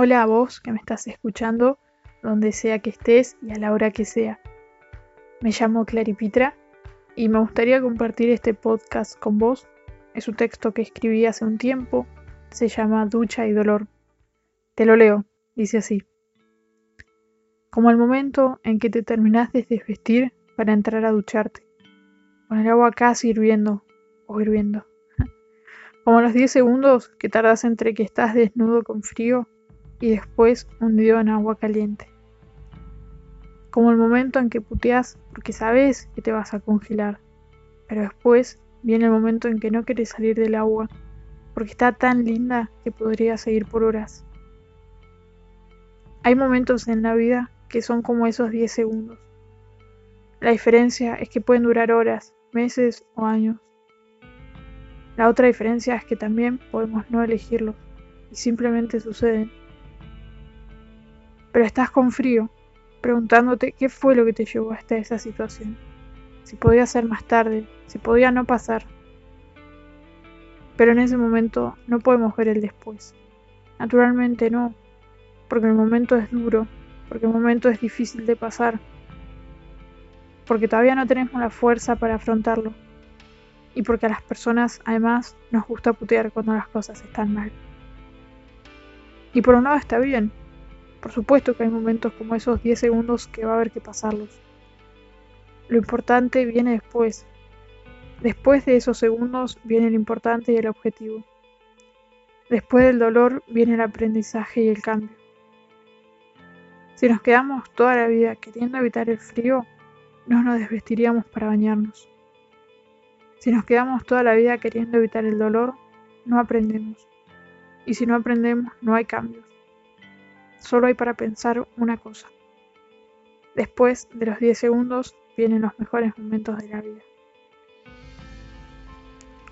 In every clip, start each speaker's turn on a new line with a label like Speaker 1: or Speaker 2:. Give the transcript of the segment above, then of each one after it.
Speaker 1: Hola a vos que me estás escuchando, donde sea que estés y a la hora que sea. Me llamo Claripitra y me gustaría compartir este podcast con vos. Es un texto que escribí hace un tiempo, se llama Ducha y Dolor. Te lo leo, dice así. Como el momento en que te terminás de desvestir para entrar a ducharte, con el agua casi hirviendo o hirviendo. Como los 10 segundos que tardas entre que estás desnudo con frío y después hundido en agua caliente. Como el momento en que puteas porque sabes que te vas a congelar, pero después viene el momento en que no quieres salir del agua porque está tan linda que podría seguir por horas. Hay momentos en la vida que son como esos 10 segundos. La diferencia es que pueden durar horas, meses o años. La otra diferencia es que también podemos no elegirlos y simplemente suceden. Pero estás con frío, preguntándote qué fue lo que te llevó hasta esa situación. Si podía ser más tarde, si podía no pasar. Pero en ese momento no podemos ver el después. Naturalmente no, porque el momento es duro, porque el momento es difícil de pasar, porque todavía no tenemos la fuerza para afrontarlo y porque a las personas además nos gusta putear cuando las cosas están mal. Y por un lado está bien, por supuesto que hay momentos como esos 10 segundos que va a haber que pasarlos. Lo importante viene después. Después de esos segundos viene lo importante y el objetivo. Después del dolor viene el aprendizaje y el cambio. Si nos quedamos toda la vida queriendo evitar el frío, no nos desvestiríamos para bañarnos. Si nos quedamos toda la vida queriendo evitar el dolor, no aprendemos. Y si no aprendemos, no hay cambios solo hay para pensar una cosa. Después de los 10 segundos vienen los mejores momentos de la vida.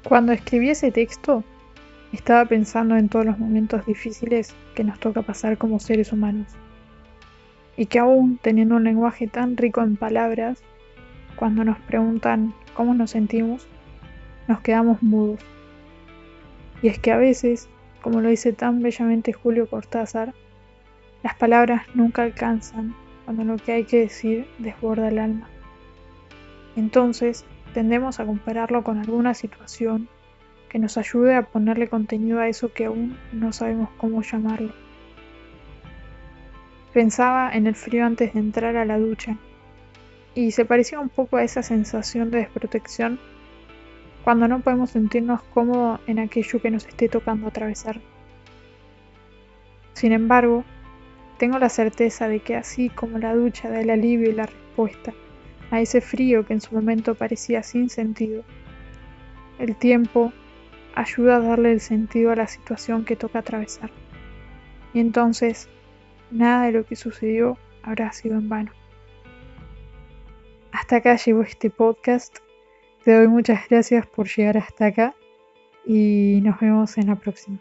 Speaker 1: Cuando escribí ese texto, estaba pensando en todos los momentos difíciles que nos toca pasar como seres humanos. Y que aún teniendo un lenguaje tan rico en palabras, cuando nos preguntan cómo nos sentimos, nos quedamos mudos. Y es que a veces, como lo dice tan bellamente Julio Cortázar, las palabras nunca alcanzan cuando lo que hay que decir desborda el alma. Entonces, tendemos a compararlo con alguna situación que nos ayude a ponerle contenido a eso que aún no sabemos cómo llamarlo. Pensaba en el frío antes de entrar a la ducha y se parecía un poco a esa sensación de desprotección cuando no podemos sentirnos cómodos en aquello que nos esté tocando atravesar. Sin embargo, tengo la certeza de que así como la ducha da el alivio y la respuesta a ese frío que en su momento parecía sin sentido, el tiempo ayuda a darle el sentido a la situación que toca atravesar. Y entonces, nada de lo que sucedió habrá sido en vano. Hasta acá llegó este podcast. Te doy muchas gracias por llegar hasta acá y nos vemos en la próxima.